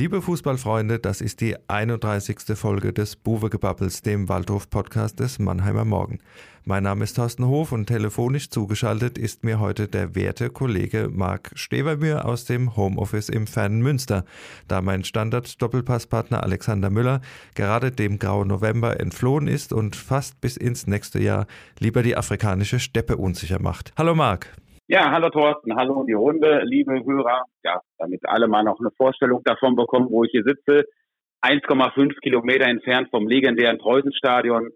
Liebe Fußballfreunde, das ist die 31. Folge des Buwegebabbels, dem Waldhof-Podcast des Mannheimer Morgen. Mein Name ist Thorsten Hof und telefonisch zugeschaltet ist mir heute der werte Kollege Marc Stevermühr aus dem Homeoffice im fernen Münster, da mein Standard-Doppelpasspartner Alexander Müller gerade dem grauen November entflohen ist und fast bis ins nächste Jahr lieber die afrikanische Steppe unsicher macht. Hallo Marc. Ja, hallo Thorsten, hallo die Runde, liebe Hörer. Ja, damit alle mal noch eine Vorstellung davon bekommen, wo ich hier sitze. 1,5 Kilometer entfernt vom legendären Preußenstadion,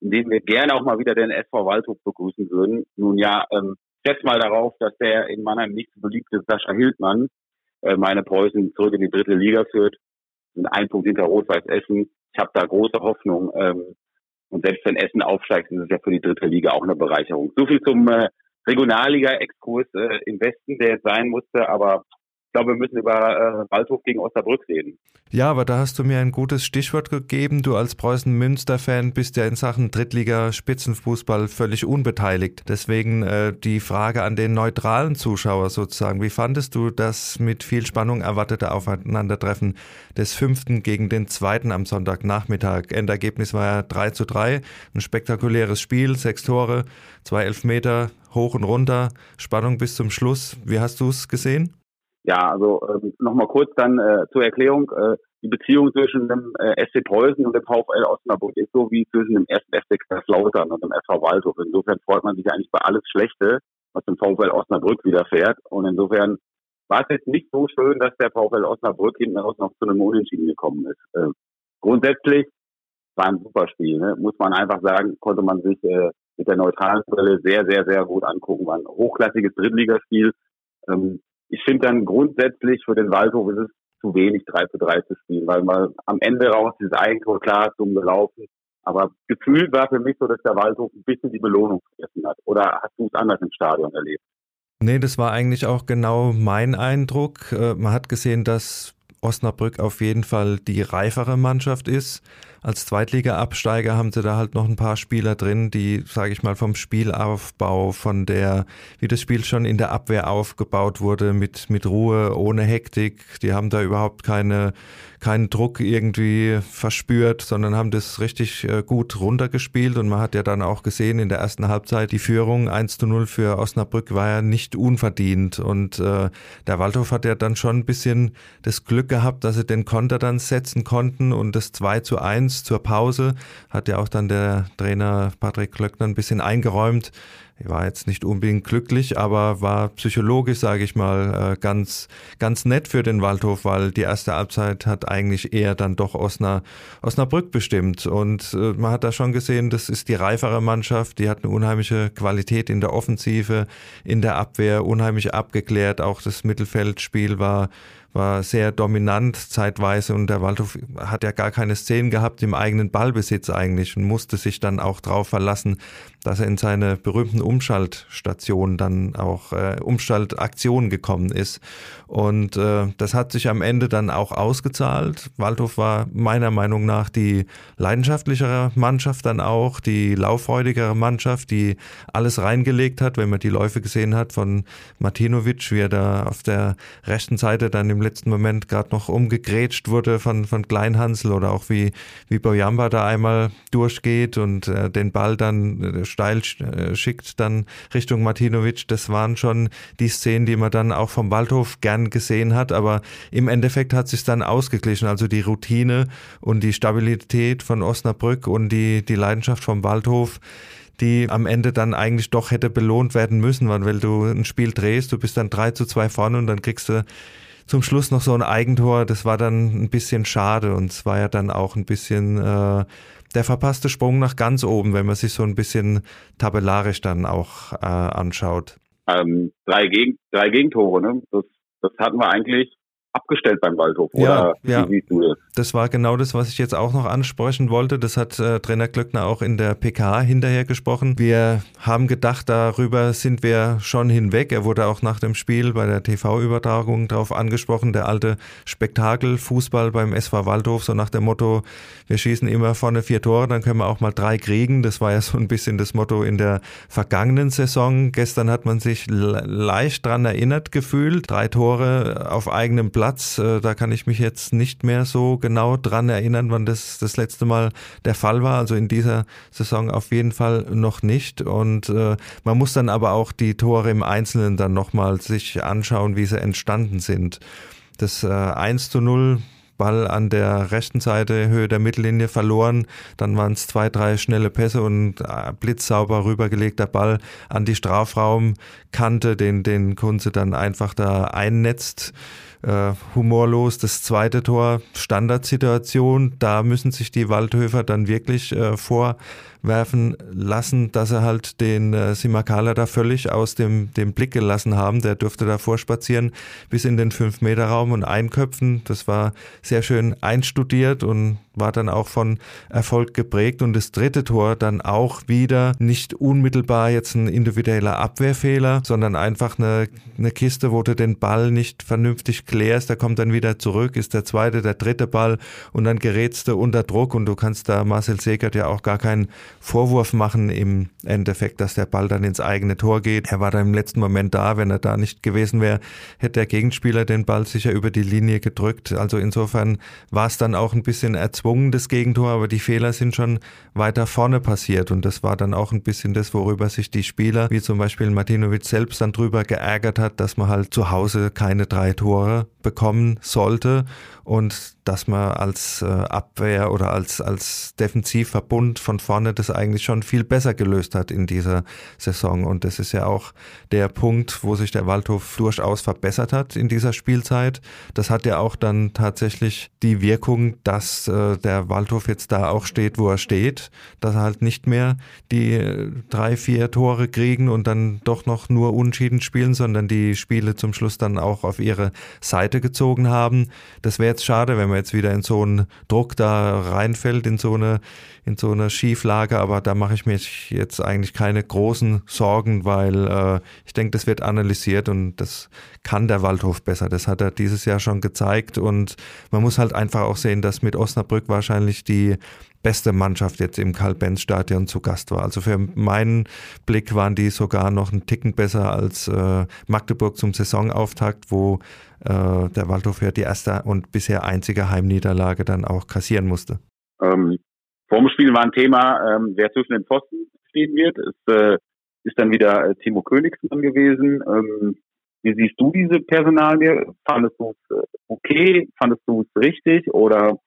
in dem wir gerne auch mal wieder den SV Waldhof begrüßen würden. Nun ja, ähm, setz mal darauf, dass der in Mannheim nicht so beliebte Sascha Hildmann äh, meine Preußen zurück in die dritte Liga führt. Sind ein Punkt hinter Rot-Weiß Essen. Ich habe da große Hoffnung. Ähm, und selbst wenn Essen aufsteigt, ist es ja für die dritte Liga auch eine Bereicherung. So viel zum äh, Regionalliga-Exkurs äh, im Westen, der jetzt sein musste, aber ich glaube, wir müssen über äh, Waldhof gegen Osnabrück reden. Ja, aber da hast du mir ein gutes Stichwort gegeben. Du als Preußen-Münster-Fan bist ja in Sachen Drittliga-Spitzenfußball völlig unbeteiligt. Deswegen äh, die Frage an den neutralen Zuschauer sozusagen. Wie fandest du das mit viel Spannung erwartete Aufeinandertreffen des fünften gegen den zweiten am Sonntagnachmittag? Endergebnis war ja 3 zu 3. Ein spektakuläres Spiel, sechs Tore, zwei Elfmeter, hoch und runter, Spannung bis zum Schluss. Wie hast du es gesehen? Ja, also ähm, nochmal kurz dann äh, zur Erklärung. Äh, die Beziehung zwischen dem äh, SC Preußen und dem VfL Osnabrück ist so wie zwischen dem ersten FC Kaiserslautern und dem SV Waldhof. Insofern freut man sich eigentlich bei alles Schlechte, was dem VfL Osnabrück widerfährt. Und insofern war es jetzt nicht so schön, dass der VfL Osnabrück hinten raus noch zu einem Unentschieden gekommen ist. Äh, grundsätzlich war ein super Spiel, ne? muss man einfach sagen, konnte man sich äh, mit der neutralen Brille sehr, sehr, sehr gut angucken. War ein hochklassiges Drittligaspiel. Ähm, ich finde dann grundsätzlich für den Waldhof ist es zu wenig 3 zu 3 zu spielen, weil man am Ende raus dieses Eigentor klar dumm gelaufen. Aber gefühlt war für mich so, dass der Waldhof ein bisschen die Belohnung vergessen hat. Oder hast du es anders im Stadion erlebt? Nee, das war eigentlich auch genau mein Eindruck. Äh, man hat gesehen, dass Osnabrück auf jeden Fall die reifere Mannschaft ist. Als Zweitliga-Absteiger haben sie da halt noch ein paar Spieler drin, die, sage ich mal, vom Spielaufbau, von der, wie das Spiel schon in der Abwehr aufgebaut wurde, mit, mit Ruhe, ohne Hektik. Die haben da überhaupt keine, keinen Druck irgendwie verspürt, sondern haben das richtig äh, gut runtergespielt. Und man hat ja dann auch gesehen in der ersten Halbzeit, die Führung 1 zu 0 für Osnabrück war ja nicht unverdient. Und äh, der Waldhof hat ja dann schon ein bisschen das Glück gehabt, dass sie den Konter dann setzen konnten und das 2 zu 1 1 zur Pause hat ja auch dann der Trainer Patrick Klöckner ein bisschen eingeräumt. War jetzt nicht unbedingt glücklich, aber war psychologisch, sage ich mal, äh, ganz, ganz nett für den Waldhof, weil die erste Halbzeit hat eigentlich eher dann doch Osna, Osnabrück bestimmt. Und äh, man hat da schon gesehen, das ist die reifere Mannschaft, die hat eine unheimliche Qualität in der Offensive, in der Abwehr, unheimlich abgeklärt. Auch das Mittelfeldspiel war war sehr dominant zeitweise und der Waldhof hat ja gar keine Szenen gehabt im eigenen Ballbesitz eigentlich und musste sich dann auch darauf verlassen, dass er in seine berühmten Umschaltstationen dann auch äh, Umschaltaktionen gekommen ist. Und äh, das hat sich am Ende dann auch ausgezahlt. Waldhof war meiner Meinung nach die leidenschaftlichere Mannschaft dann auch, die lauffreudigere Mannschaft, die alles reingelegt hat, wenn man die Läufe gesehen hat von Martinovic, wie er da auf der rechten Seite dann im im letzten Moment gerade noch umgegrätscht wurde von, von Kleinhansel oder auch wie, wie Boyamba da einmal durchgeht und äh, den Ball dann äh, steil äh, schickt dann Richtung Martinovic. Das waren schon die Szenen, die man dann auch vom Waldhof gern gesehen hat, aber im Endeffekt hat sich dann ausgeglichen. Also die Routine und die Stabilität von Osnabrück und die, die Leidenschaft vom Waldhof, die am Ende dann eigentlich doch hätte belohnt werden müssen, weil, weil du ein Spiel drehst, du bist dann 3 zu 2 vorne und dann kriegst du zum Schluss noch so ein Eigentor. Das war dann ein bisschen schade und es war ja dann auch ein bisschen äh, der verpasste Sprung nach ganz oben, wenn man sich so ein bisschen tabellarisch dann auch äh, anschaut. Ähm, drei, Gegen drei Gegentore, ne? Das, das hatten wir eigentlich abgestellt beim Waldhof, oder ja, wie siehst du das? Das war genau das, was ich jetzt auch noch ansprechen wollte. Das hat äh, Trainer Glöckner auch in der PK hinterher gesprochen. Wir haben gedacht, darüber sind wir schon hinweg. Er wurde auch nach dem Spiel bei der TV-Übertragung darauf angesprochen, der alte Spektakel-Fußball beim SV Waldhof, so nach dem Motto, wir schießen immer vorne vier Tore, dann können wir auch mal drei kriegen. Das war ja so ein bisschen das Motto in der vergangenen Saison. Gestern hat man sich leicht dran erinnert gefühlt. Drei Tore auf eigenem Platz Platz. Äh, da kann ich mich jetzt nicht mehr so genau dran erinnern, wann das das letzte Mal der Fall war. Also in dieser Saison auf jeden Fall noch nicht. Und äh, man muss dann aber auch die Tore im Einzelnen dann nochmal sich anschauen, wie sie entstanden sind. Das äh, 1 zu 0 Ball an der rechten Seite, Höhe der Mittellinie verloren. Dann waren es zwei, drei schnelle Pässe und äh, blitzsauber rübergelegter Ball an die Strafraumkante, den, den Kunze dann einfach da einnetzt. Äh, humorlos. Das zweite Tor, Standardsituation. Da müssen sich die Waldhöfer dann wirklich äh, vor werfen lassen, dass er halt den äh, Simakala da völlig aus dem, dem Blick gelassen haben. Der durfte da vorspazieren bis in den 5-Meter-Raum und einköpfen. Das war sehr schön einstudiert und war dann auch von Erfolg geprägt und das dritte Tor dann auch wieder nicht unmittelbar jetzt ein individueller Abwehrfehler, sondern einfach eine, eine Kiste, wo du den Ball nicht vernünftig klärst, der kommt dann wieder zurück, ist der zweite, der dritte Ball und dann gerätst du unter Druck und du kannst da Marcel Segert ja auch gar keinen Vorwurf machen im Endeffekt, dass der Ball dann ins eigene Tor geht. Er war da im letzten Moment da, wenn er da nicht gewesen wäre, hätte der Gegenspieler den Ball sicher über die Linie gedrückt. Also insofern war es dann auch ein bisschen erzwungen das Gegentor, aber die Fehler sind schon weiter vorne passiert und das war dann auch ein bisschen das, worüber sich die Spieler, wie zum Beispiel Martinovic selbst dann drüber geärgert hat, dass man halt zu Hause keine drei Tore bekommen sollte und dass man als äh, Abwehr oder als, als Defensivverbund von vorne das eigentlich schon viel besser gelöst hat in dieser Saison. Und das ist ja auch der Punkt, wo sich der Waldhof durchaus verbessert hat in dieser Spielzeit. Das hat ja auch dann tatsächlich die Wirkung, dass äh, der Waldhof jetzt da auch steht, wo er steht, dass er halt nicht mehr die äh, drei, vier Tore kriegen und dann doch noch nur unschieden spielen, sondern die Spiele zum Schluss dann auch auf ihre Seite gezogen haben. Das wäre jetzt schade, wenn man jetzt wieder in so einen Druck da reinfällt, in so eine, in so eine Schieflage, aber da mache ich mir jetzt eigentlich keine großen Sorgen, weil äh, ich denke, das wird analysiert und das kann der Waldhof besser. Das hat er dieses Jahr schon gezeigt und man muss halt einfach auch sehen, dass mit Osnabrück wahrscheinlich die beste Mannschaft jetzt im Karl-Benz-Stadion zu Gast war. Also für meinen Blick waren die sogar noch einen Ticken besser als äh, Magdeburg zum Saisonauftakt, wo äh, der Waldhof ja die erste und bisher einzige Heimniederlage dann auch kassieren musste. Ähm, vor Spiel war ein Thema, ähm, wer zwischen den Pfosten stehen wird. Es äh, ist dann wieder äh, Timo Königsmann gewesen. Ähm, wie siehst du diese Personalie? Fandest du es äh, okay? Fandest du es richtig? Oder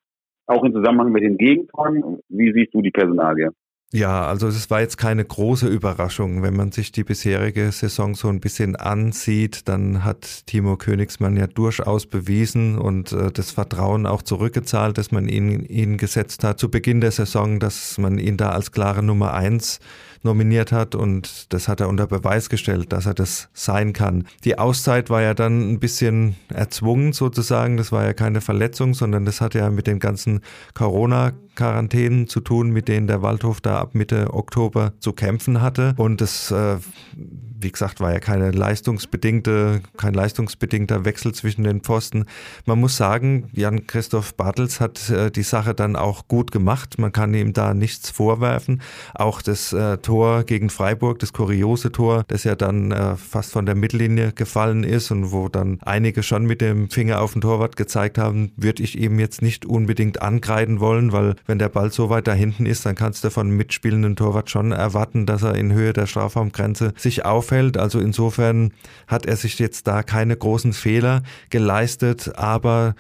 auch im Zusammenhang mit den Gegentoren? Wie siehst du die Personalie? Ja, also es war jetzt keine große Überraschung. Wenn man sich die bisherige Saison so ein bisschen ansieht, dann hat Timo Königsmann ja durchaus bewiesen und äh, das Vertrauen auch zurückgezahlt, dass man ihn, ihn gesetzt hat zu Beginn der Saison, dass man ihn da als klare Nummer eins nominiert hat und das hat er unter Beweis gestellt, dass er das sein kann. Die Auszeit war ja dann ein bisschen erzwungen sozusagen, das war ja keine Verletzung, sondern das hat ja mit den ganzen Corona Quarantänen zu tun, mit denen der Waldhof da ab Mitte Oktober zu kämpfen hatte. Und das, äh, wie gesagt, war ja keine leistungsbedingte, kein leistungsbedingter Wechsel zwischen den Pfosten. Man muss sagen, Jan-Christoph Bartels hat äh, die Sache dann auch gut gemacht. Man kann ihm da nichts vorwerfen. Auch das äh, Tor gegen Freiburg, das kuriose Tor, das ja dann äh, fast von der Mittellinie gefallen ist und wo dann einige schon mit dem Finger auf den Torwart gezeigt haben, würde ich ihm jetzt nicht unbedingt angreifen wollen, weil wenn der Ball so weit da hinten ist, dann kannst du von mitspielenden Torwart schon erwarten, dass er in Höhe der Strafraumgrenze sich aufhält. Also insofern hat er sich jetzt da keine großen Fehler geleistet, aber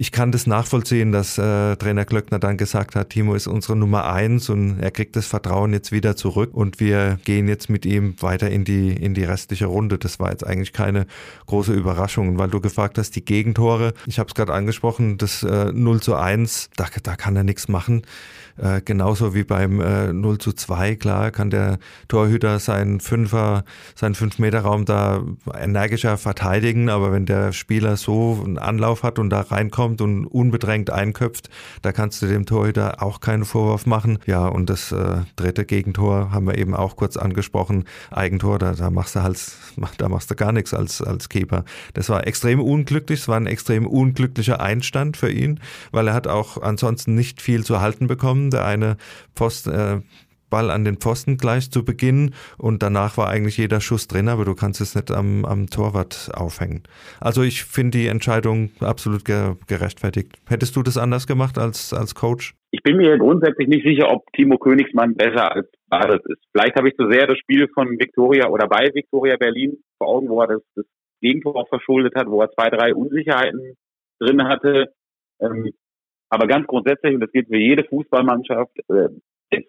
ich kann das nachvollziehen, dass äh, Trainer Glöckner dann gesagt hat, Timo ist unsere Nummer eins und er kriegt das Vertrauen jetzt wieder zurück und wir gehen jetzt mit ihm weiter in die, in die restliche Runde. Das war jetzt eigentlich keine große Überraschung, weil du gefragt hast, die Gegentore, ich habe es gerade angesprochen, das äh, 0 zu 1, da, da kann er nichts machen. Äh, genauso wie beim äh, 0 zu 2, klar, kann der Torhüter seinen Fünfer, seinen Fünf-Meter-Raum da energischer verteidigen, aber wenn der Spieler so einen Anlauf hat und da reinkommt und unbedrängt einköpft, da kannst du dem Torhüter auch keinen Vorwurf machen. Ja, und das äh, dritte Gegentor haben wir eben auch kurz angesprochen. Eigentor, da, da machst du halt, da machst du gar nichts als, als Keeper. Das war extrem unglücklich, es war ein extrem unglücklicher Einstand für ihn, weil er hat auch ansonsten nicht viel zu halten bekommen der eine Post, äh, Ball an den Pfosten gleich zu Beginn und danach war eigentlich jeder Schuss drin, aber du kannst es nicht am, am Torwart aufhängen. Also ich finde die Entscheidung absolut gerechtfertigt. Hättest du das anders gemacht als, als Coach? Ich bin mir grundsätzlich nicht sicher, ob Timo Königsmann besser als Bades ist. Vielleicht habe ich zu sehr das Spiel von Viktoria oder bei Viktoria Berlin vor Augen, wo er das, das Gegentor auch verschuldet hat, wo er zwei, drei Unsicherheiten drin hatte. Ähm, aber ganz grundsätzlich, und das gilt für jede Fußballmannschaft, äh,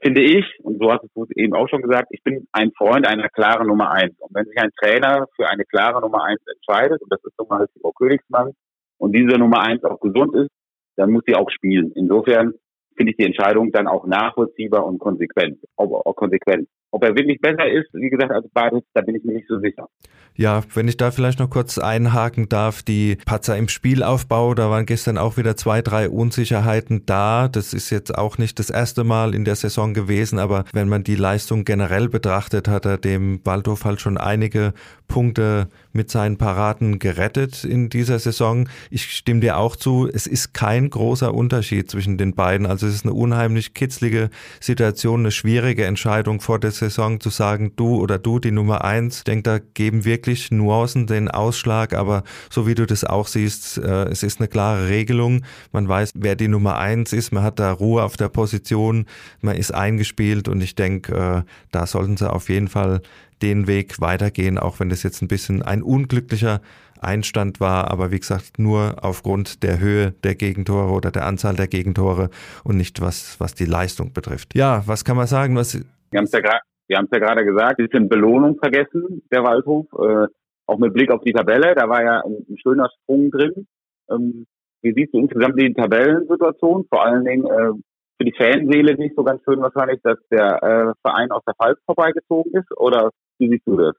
finde ich, und so hast du es eben auch schon gesagt, ich bin ein Freund einer klaren Nummer eins. Und wenn sich ein Trainer für eine klare Nummer eins entscheidet, und das ist nun mal Frau Königsmann, und diese Nummer eins auch gesund ist, dann muss sie auch spielen. Insofern finde ich die Entscheidung dann auch nachvollziehbar und konsequent. Auch, auch konsequent. Ob er wirklich besser ist, wie gesagt, als Bades, da bin ich mir nicht so sicher. Ja, wenn ich da vielleicht noch kurz einhaken darf, die Patzer im Spielaufbau, da waren gestern auch wieder zwei, drei Unsicherheiten da. Das ist jetzt auch nicht das erste Mal in der Saison gewesen, aber wenn man die Leistung generell betrachtet, hat er dem Waldhof halt schon einige Punkte mit seinen Paraden gerettet in dieser Saison. Ich stimme dir auch zu, es ist kein großer Unterschied zwischen den beiden. Also es ist eine unheimlich kitzlige Situation, eine schwierige Entscheidung vor der Saison zu sagen, du oder du die Nummer eins. Ich denke, da geben wirklich Nuancen den Ausschlag, aber so wie du das auch siehst, äh, es ist eine klare Regelung. Man weiß, wer die Nummer eins ist, man hat da Ruhe auf der Position, man ist eingespielt und ich denke, äh, da sollten sie auf jeden Fall den Weg weitergehen, auch wenn das jetzt ein bisschen ein unglücklicher Einstand war, aber wie gesagt, nur aufgrund der Höhe der Gegentore oder der Anzahl der Gegentore und nicht was, was die Leistung betrifft. Ja, was kann man sagen? Was wir haben es ja gerade ja gerade gesagt, ein bisschen Belohnung vergessen, der Waldhof, äh, auch mit Blick auf die Tabelle, da war ja ein, ein schöner Sprung drin. Ähm, wie siehst du insgesamt die Tabellensituation? Vor allen Dingen äh, für die Fanseele nicht so ganz schön wahrscheinlich, dass der äh, Verein aus der Pfalz vorbeigezogen ist? Oder wie siehst du das?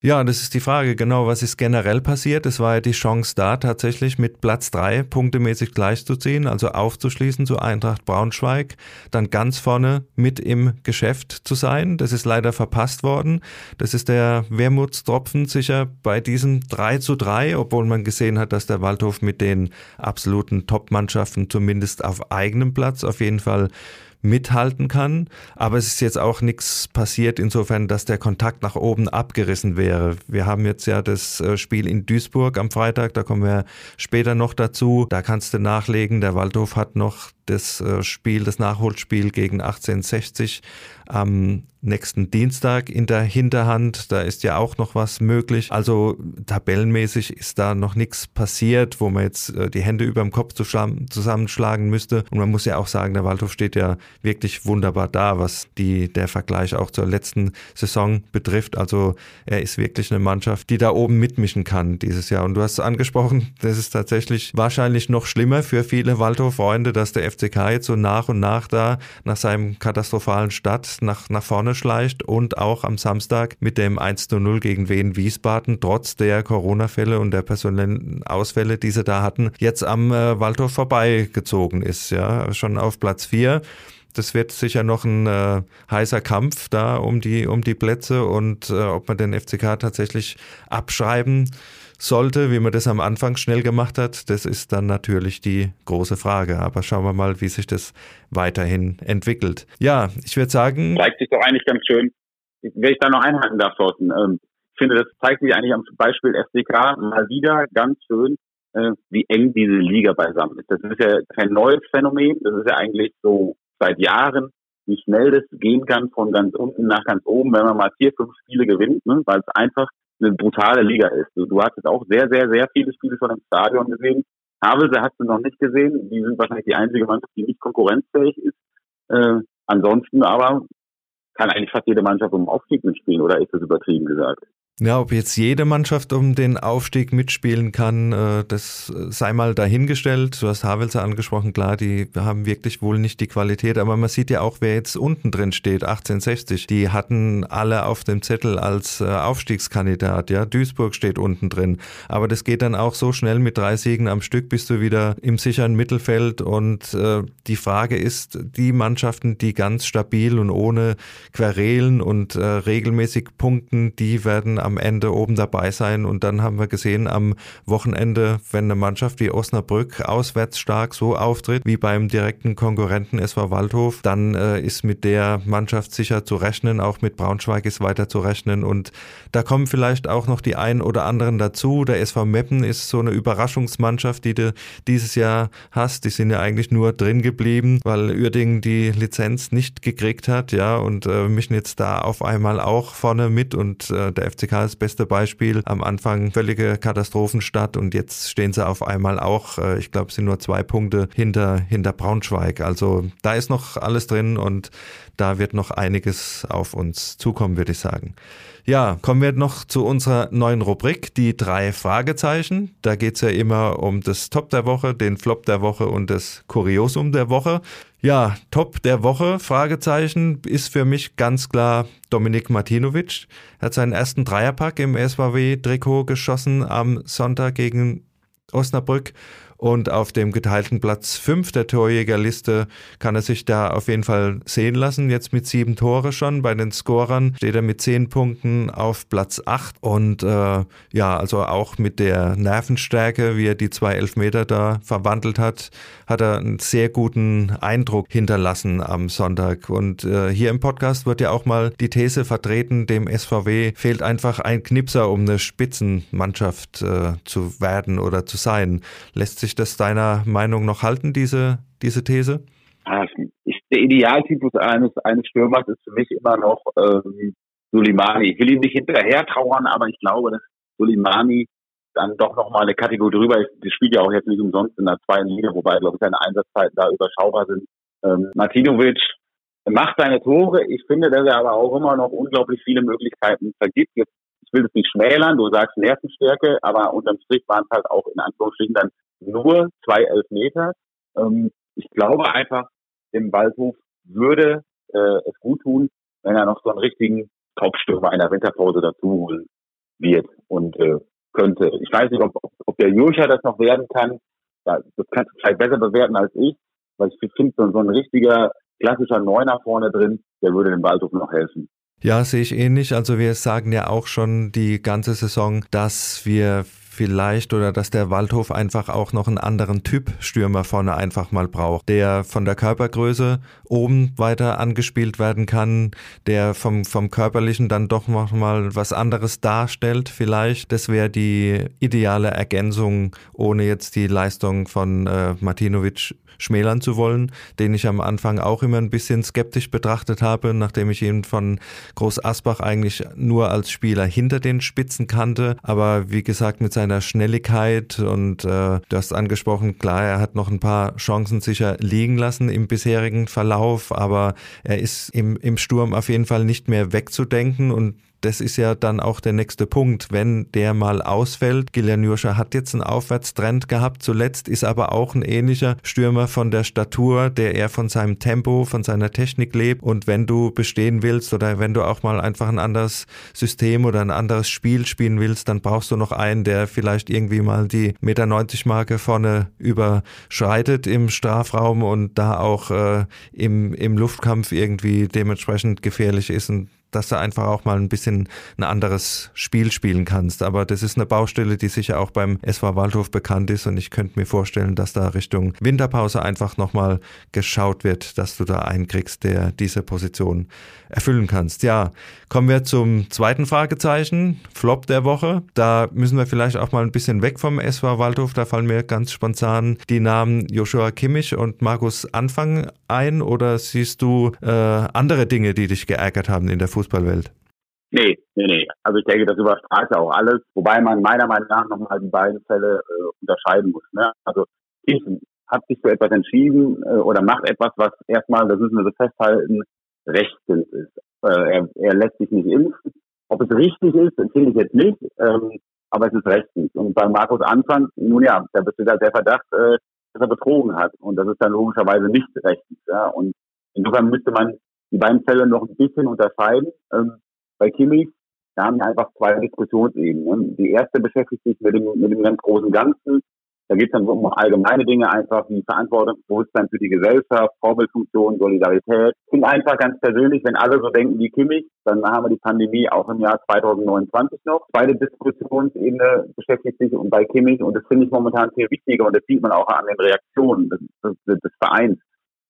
Ja, das ist die Frage, genau, was ist generell passiert? Es war ja die Chance da, tatsächlich mit Platz drei punktemäßig gleichzuziehen, also aufzuschließen zu Eintracht Braunschweig, dann ganz vorne mit im Geschäft zu sein. Das ist leider verpasst worden. Das ist der Wermutstropfen sicher bei diesem 3 zu 3, obwohl man gesehen hat, dass der Waldhof mit den absoluten Top-Mannschaften zumindest auf eigenem Platz auf jeden Fall mithalten kann. Aber es ist jetzt auch nichts passiert, insofern, dass der Kontakt nach oben abgerissen wäre. Wir haben jetzt ja das äh, Spiel in Duisburg am Freitag, da kommen wir später noch dazu. Da kannst du nachlegen, der Waldhof hat noch das äh, Spiel, das Nachholspiel gegen 1860 am nächsten Dienstag in der Hinterhand. Da ist ja auch noch was möglich. Also tabellenmäßig ist da noch nichts passiert, wo man jetzt äh, die Hände über dem Kopf zusammenschlagen müsste. Und man muss ja auch sagen, der Waldhof steht ja wirklich wunderbar da, was die, der Vergleich auch zur letzten Saison betrifft. Also er ist wirklich eine Mannschaft, die da oben mitmischen kann dieses Jahr. Und du hast es angesprochen, das ist tatsächlich wahrscheinlich noch schlimmer für viele Waldhof-Freunde, dass der FCK jetzt so nach und nach da nach seinem katastrophalen Start nach, nach vorne schleicht und auch am Samstag mit dem 1 zu 0 gegen Wien Wiesbaden, trotz der Corona-Fälle und der personellen Ausfälle, die sie da hatten, jetzt am äh, Waldhof vorbeigezogen ist, ja, schon auf Platz 4 das wird sicher noch ein äh, heißer Kampf da um die um die Plätze und äh, ob man den FCK tatsächlich abschreiben sollte, wie man das am Anfang schnell gemacht hat, das ist dann natürlich die große Frage. Aber schauen wir mal, wie sich das weiterhin entwickelt. Ja, ich würde sagen. Zeigt sich doch eigentlich ganz schön. Wenn ich da noch einhaken darf, Thorsten, ähm, ich finde, das zeigt sich eigentlich am Beispiel FCK mal wieder ganz schön, äh, wie eng diese Liga beisammen ist. Das ist ja kein neues Phänomen. Das ist ja eigentlich so seit Jahren, wie schnell das gehen kann von ganz unten nach ganz oben, wenn man mal vier, fünf Spiele gewinnt, ne? weil es einfach eine brutale Liga ist. Du, du hast jetzt auch sehr, sehr, sehr viele Spiele schon im Stadion gesehen. Havelse hast du noch nicht gesehen. Die sind wahrscheinlich die einzige Mannschaft, die nicht konkurrenzfähig ist. Äh, ansonsten aber kann eigentlich fast jede Mannschaft um Aufstieg mitspielen, oder ist das übertrieben gesagt? Ja, ob jetzt jede Mannschaft um den Aufstieg mitspielen kann, äh, das sei mal dahingestellt. Du hast Havelse angesprochen, klar, die haben wirklich wohl nicht die Qualität, aber man sieht ja auch, wer jetzt unten drin steht, 1860. Die hatten alle auf dem Zettel als äh, Aufstiegskandidat, ja. Duisburg steht unten drin. Aber das geht dann auch so schnell mit drei Siegen am Stück bist du wieder im sicheren Mittelfeld und äh, die Frage ist, die Mannschaften, die ganz stabil und ohne Querelen und regelmäßig punkten, die werden am Ende oben dabei sein. Und dann haben wir gesehen am Wochenende, wenn eine Mannschaft wie Osnabrück auswärts stark so auftritt wie beim direkten Konkurrenten SV Waldhof, dann äh, ist mit der Mannschaft sicher zu rechnen. Auch mit Braunschweig ist weiter zu rechnen. Und da kommen vielleicht auch noch die ein oder anderen dazu. Der SV Meppen ist so eine Überraschungsmannschaft, die du dieses Jahr hast. Die sind ja eigentlich nur drin geblieben, weil Uerdingen die Lizenz nicht gekriegt hat, ja, und äh, mischen jetzt da auf einmal auch vorne mit und äh, der FCK ist das beste Beispiel. Am Anfang völlige Katastrophenstadt und jetzt stehen sie auf einmal auch, äh, ich glaube, sind nur zwei Punkte hinter, hinter Braunschweig. Also da ist noch alles drin und da wird noch einiges auf uns zukommen, würde ich sagen. Ja, kommen wir noch zu unserer neuen Rubrik, die drei Fragezeichen. Da geht's ja immer um das Top der Woche, den Flop der Woche und das Kuriosum der Woche. Ja, Top der Woche, Fragezeichen, ist für mich ganz klar Dominik Martinovic. Er hat seinen ersten Dreierpack im SVW-Trikot geschossen am Sonntag gegen Osnabrück und auf dem geteilten Platz 5 der Torjägerliste kann er sich da auf jeden Fall sehen lassen. Jetzt mit sieben Tore schon. Bei den Scorern steht er mit zehn Punkten auf Platz 8. Und äh, ja, also auch mit der Nervenstärke, wie er die zwei Elfmeter da verwandelt hat, hat er einen sehr guten Eindruck hinterlassen am Sonntag. Und äh, hier im Podcast wird ja auch mal die These vertreten, dem SVW fehlt einfach ein Knipser, um eine Spitzenmannschaft äh, zu werden oder zu sein. Lässt sich sich das deiner Meinung noch halten, diese, diese These? Ich, der Idealtypus eines, eines Stürmers ist für mich immer noch ähm, Sulimani. Ich will ihm nicht hinterher trauern, aber ich glaube, dass Sulimani dann doch nochmal eine Kategorie drüber ist. Das spielt ja auch jetzt nicht umsonst in der zweiten Liga, wobei, glaube ich, seine Einsatzzeiten da überschaubar sind. Ähm, Martinovic macht seine Tore. Ich finde, dass er aber auch immer noch unglaublich viele Möglichkeiten vergibt. Jetzt, ich will es nicht schmälern, du sagst Nervenstärke, aber unterm Strich waren es halt auch in Anführungsstrichen dann nur zwei Elfmeter. Ähm, ich glaube einfach, dem Waldhof würde äh, es gut tun, wenn er noch so einen richtigen Topstürmer einer Winterpause dazu holen wird und äh, könnte. Ich weiß nicht, ob, ob, der Jurcha das noch werden kann. Das kannst du vielleicht besser bewerten als ich, weil ich finde, so, so ein richtiger klassischer Neuner vorne drin, der würde dem Waldhof noch helfen. Ja, sehe ich ähnlich. Also wir sagen ja auch schon die ganze Saison, dass wir vielleicht oder dass der Waldhof einfach auch noch einen anderen Typ Stürmer vorne einfach mal braucht, der von der Körpergröße oben weiter angespielt werden kann, der vom, vom körperlichen dann doch noch mal was anderes darstellt vielleicht. Das wäre die ideale Ergänzung, ohne jetzt die Leistung von äh, Martinovic schmälern zu wollen, den ich am Anfang auch immer ein bisschen skeptisch betrachtet habe, nachdem ich ihn von Groß Asbach eigentlich nur als Spieler hinter den Spitzen kannte. Aber wie gesagt, mit seiner Schnelligkeit und äh, du hast angesprochen, klar, er hat noch ein paar Chancen sicher liegen lassen im bisherigen Verlauf, aber er ist im, im Sturm auf jeden Fall nicht mehr wegzudenken und das ist ja dann auch der nächste Punkt, wenn der mal ausfällt. Gillian Jurscher hat jetzt einen Aufwärtstrend gehabt, zuletzt ist aber auch ein ähnlicher Stürmer von der Statur, der eher von seinem Tempo, von seiner Technik lebt. Und wenn du bestehen willst oder wenn du auch mal einfach ein anderes System oder ein anderes Spiel spielen willst, dann brauchst du noch einen, der vielleicht irgendwie mal die Meter 90 Marke vorne überschreitet im Strafraum und da auch äh, im, im Luftkampf irgendwie dementsprechend gefährlich ist. Und dass du einfach auch mal ein bisschen ein anderes Spiel spielen kannst. Aber das ist eine Baustelle, die sicher auch beim SV Waldhof bekannt ist und ich könnte mir vorstellen, dass da Richtung Winterpause einfach nochmal geschaut wird, dass du da einen kriegst, der diese Position erfüllen kannst. Ja, kommen wir zum zweiten Fragezeichen, Flop der Woche. Da müssen wir vielleicht auch mal ein bisschen weg vom SV Waldhof. Da fallen mir ganz spontan die Namen Joshua Kimmich und Markus Anfang ein oder siehst du äh, andere Dinge, die dich geärgert haben in der Fußballwelt? Nee, nee, nee. Also ich denke, das überstrahlt ja auch alles, wobei man meiner Meinung nach nochmal die beiden Fälle äh, unterscheiden muss. Ne? Also ich hat sich für etwas entschieden äh, oder macht etwas, was erstmal, das müssen wir so festhalten, rechtens ist. Äh, er, er lässt sich nicht impfen. Ob es richtig ist, finde ich jetzt nicht, ähm, aber es ist rechtens. Und bei Markus Anfang, nun ja, da besteht halt der Verdacht, äh, dass er betrogen hat. Und das ist dann logischerweise nicht rechtens. Ja? Und insofern müsste man die beiden Fälle noch ein bisschen unterscheiden. Ähm, bei Kimmich, da haben wir einfach zwei Diskussionsebenen. Die erste beschäftigt sich mit dem, mit dem ganz großen Ganzen. Da geht es dann um allgemeine Dinge einfach wie Verantwortungsbewusstsein für die Gesellschaft, Vorbildfunktion, Solidarität. Ich finde einfach ganz persönlich, wenn alle so denken wie Kimmich, dann haben wir die Pandemie auch im Jahr 2029 noch. Beide Diskussionsebene beschäftigt sich bei Kimmich und das finde ich momentan viel wichtiger und das sieht man auch an den Reaktionen des, des, des Vereins.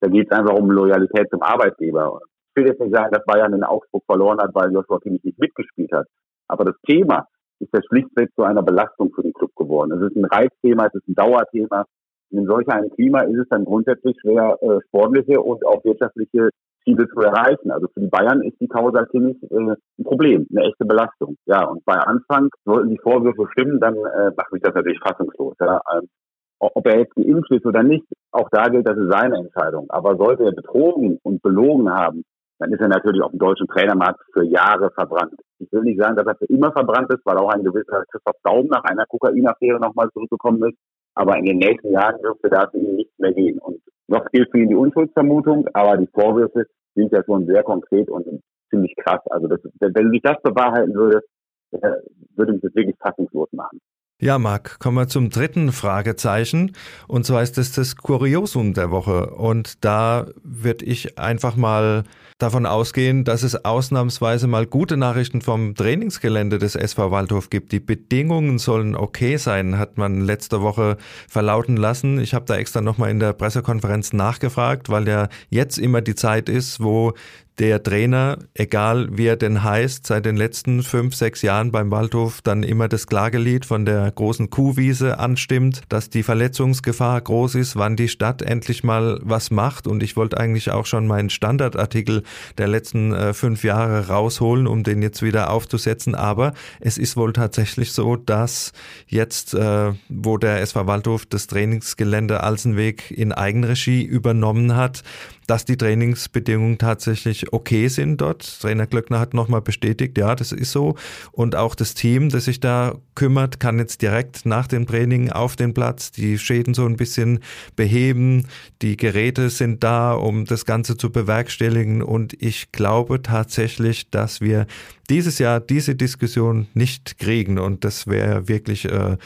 Da geht es einfach um Loyalität zum Arbeitgeber. Ich will jetzt nicht sagen, dass Bayern in Augsburg verloren hat, weil Joshua Kimmich nicht mitgespielt hat. Aber das Thema, ist das schlichtweg zu einer Belastung für den Club geworden. Es ist ein Reizthema, es ist ein Dauerthema. Und in solch einem Klima ist es dann grundsätzlich schwer, äh, sportliche und auch wirtschaftliche Ziele zu erreichen. Also für die Bayern ist die Causa Kimmich äh, ein Problem, eine echte Belastung. Ja, und bei Anfang sollten die Vorwürfe stimmen, dann äh, macht mich das natürlich fassungslos. Ja. Ob er jetzt geimpft ist oder nicht, auch da gilt, das ist seine Entscheidung. Aber sollte er betrogen und belogen haben, dann ist er natürlich auf dem deutschen Trainermarkt für Jahre verbrannt. Ich will nicht sagen, dass er für immer verbrannt ist, weil auch ein gewisser Christoph Daum nach einer Kokainaffäre nochmal zurückgekommen ist. Aber in den nächsten Jahren dürfte da für ihn nichts mehr gehen. Und noch gilt für ihn die Unschuldsvermutung, aber die Vorwürfe sind ja schon sehr konkret und ziemlich krass. Also das, wenn sich das bewahrheiten würde, äh, würde mich das wirklich fassungslos machen. Ja, Marc, kommen wir zum dritten Fragezeichen. Und zwar ist es das Kuriosum der Woche. Und da würde ich einfach mal davon ausgehen, dass es ausnahmsweise mal gute Nachrichten vom Trainingsgelände des SV Waldhof gibt. Die Bedingungen sollen okay sein, hat man letzte Woche verlauten lassen. Ich habe da extra nochmal in der Pressekonferenz nachgefragt, weil ja jetzt immer die Zeit ist, wo der Trainer, egal wie er denn heißt, seit den letzten fünf, sechs Jahren beim Waldhof dann immer das Klagelied von der großen Kuhwiese anstimmt, dass die Verletzungsgefahr groß ist, wann die Stadt endlich mal was macht. Und ich wollte eigentlich auch schon meinen Standardartikel der letzten äh, fünf Jahre rausholen, um den jetzt wieder aufzusetzen. Aber es ist wohl tatsächlich so, dass jetzt, äh, wo der SV Waldhof das Trainingsgelände Alsenweg in Eigenregie übernommen hat, dass die Trainingsbedingungen tatsächlich okay sind dort. Trainer Glöckner hat nochmal bestätigt, ja, das ist so. Und auch das Team, das sich da kümmert, kann jetzt direkt nach dem Training auf den Platz die Schäden so ein bisschen beheben. Die Geräte sind da, um das Ganze zu bewerkstelligen. Und ich glaube tatsächlich, dass wir dieses Jahr diese Diskussion nicht kriegen. Und das wäre wirklich äh,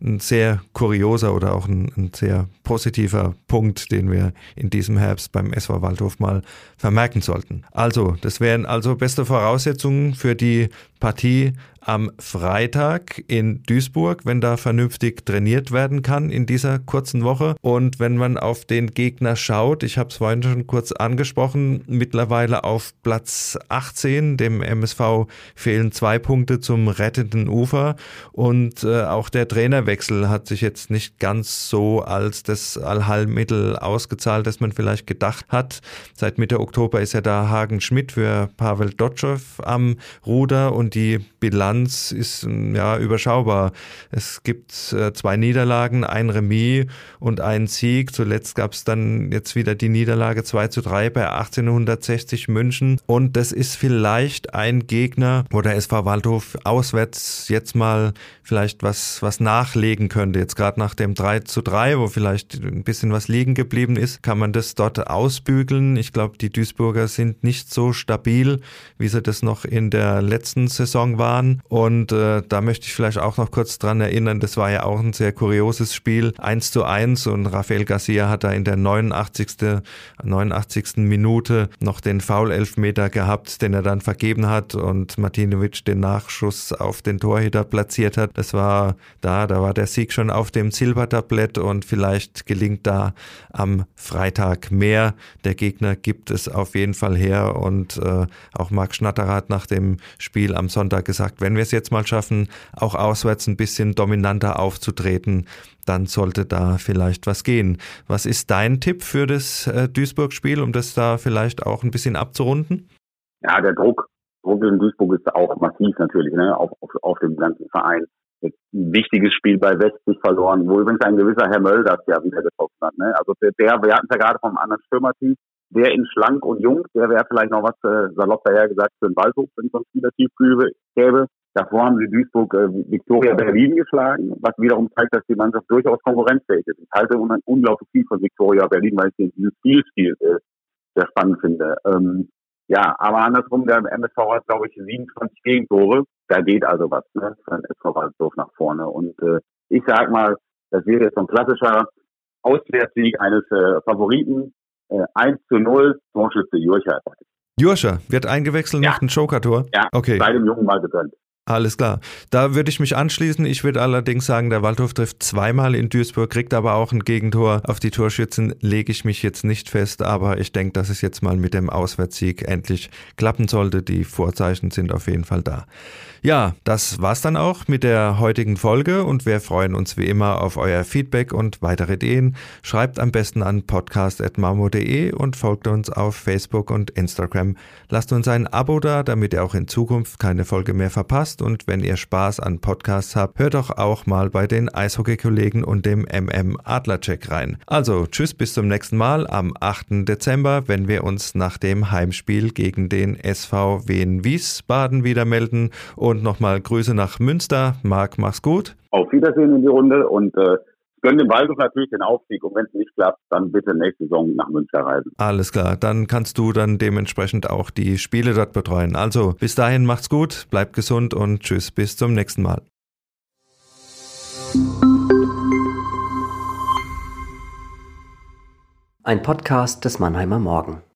ein sehr kurioser oder auch ein, ein, sehr positiver Punkt, den wir in diesem Herbst beim SV Waldhof mal vermerken sollten. Also, das wären also beste Voraussetzungen für die Partie am Freitag in Duisburg, wenn da vernünftig trainiert werden kann in dieser kurzen Woche. Und wenn man auf den Gegner schaut, ich habe es vorhin schon kurz angesprochen, mittlerweile auf Platz 18, dem MSV fehlen zwei Punkte zum rettenden Ufer. Und äh, auch der Trainerwechsel hat sich jetzt nicht ganz so als das Allheilmittel ausgezahlt, das man vielleicht gedacht hat. Seit Mitte Oktober ist ja da Hagen Schmidt für Pavel Dotschew am Ruder und die Bilanz ist ja überschaubar. Es gibt äh, zwei Niederlagen, ein Remis und einen Sieg. Zuletzt gab es dann jetzt wieder die Niederlage 2 zu 3 bei 1860 München. Und das ist vielleicht ein Gegner, wo der SV Waldhof auswärts jetzt mal vielleicht was, was nachlegen könnte. Jetzt gerade nach dem 3 zu 3, wo vielleicht ein bisschen was liegen geblieben ist, kann man das dort ausbügeln. Ich glaube, die Duisburger sind nicht so stabil, wie sie das noch in der letzten Saison waren. Und äh, da möchte ich vielleicht auch noch kurz dran erinnern, das war ja auch ein sehr kurioses Spiel. 1 zu 1 und Rafael Garcia hat da in der 89. 89. Minute noch den Foul-Elfmeter gehabt, den er dann vergeben hat und Martinovic den Nachschuss auf den Torhüter platziert hat. Das war da, da war der Sieg schon auf dem Silbertablett und vielleicht gelingt da am Freitag mehr. Der Gegner gibt es auf jeden Fall her und äh, auch Marc Schnatterer hat nach dem Spiel am Sonntag gesagt, wenn wir es jetzt mal schaffen, auch auswärts ein bisschen dominanter aufzutreten, dann sollte da vielleicht was gehen. Was ist dein Tipp für das äh, Duisburg-Spiel, um das da vielleicht auch ein bisschen abzurunden? Ja, der Druck, Druck in Duisburg ist auch massiv natürlich, ne, auf, auf, auf dem ganzen Verein. Jetzt ein wichtiges Spiel bei Westig verloren, wo übrigens ein gewisser Herr Mölders ja wieder getroffen hat. Ne? Also der, wir hatten es ja gerade vom anderen Stürmertyp, der in schlank und jung, der wäre vielleicht noch was äh, salopp daher gesagt für den Waldhof, wenn es so ein Spielertyp gäbe. Davor haben sie Duisburg äh, Victoria Berlin geschlagen, was wiederum zeigt, dass die Mannschaft durchaus konkurrenzfähig ist. Ich halte unglaublich viel von Victoria Berlin, weil ich den Spielstil äh, sehr spannend finde. Ähm, ja, aber andersrum, der MSV hat, glaube ich, 27 Gegentore. Da geht also was, ne, den SV Waldhof nach vorne. Und äh, ich sag mal, Das wäre jetzt so ein klassischer Auswärtssieg eines äh, Favoriten. Äh, 1 zu 0, Torschütze Jurcha. Jurscher wird eingewechselt, ja. macht ein Joker-Tor. Ja, okay. bei dem Jungen mal gegönnt. Alles klar. Da würde ich mich anschließen. Ich würde allerdings sagen, der Waldhof trifft zweimal in Duisburg, kriegt aber auch ein Gegentor. Auf die Torschützen lege ich mich jetzt nicht fest, aber ich denke, dass es jetzt mal mit dem Auswärtssieg endlich klappen sollte. Die Vorzeichen sind auf jeden Fall da. Ja, das war's dann auch mit der heutigen Folge und wir freuen uns wie immer auf euer Feedback und weitere Ideen. Schreibt am besten an podcast.marmo.de und folgt uns auf Facebook und Instagram. Lasst uns ein Abo da, damit ihr auch in Zukunft keine Folge mehr verpasst und wenn ihr Spaß an Podcasts habt, hört doch auch mal bei den Eishockey-Kollegen und dem MM Adlercheck rein. Also, tschüss bis zum nächsten Mal am 8. Dezember, wenn wir uns nach dem Heimspiel gegen den SV Wien Wiesbaden wieder melden und und nochmal Grüße nach Münster. Marc, mach's gut. Auf Wiedersehen in die Runde und äh, gönne dem Waldhof natürlich den Aufstieg. Und wenn es nicht klappt, dann bitte nächste Saison nach Münster reisen. Alles klar, dann kannst du dann dementsprechend auch die Spiele dort betreuen. Also bis dahin macht's gut, bleibt gesund und tschüss, bis zum nächsten Mal. Ein Podcast des Mannheimer Morgen.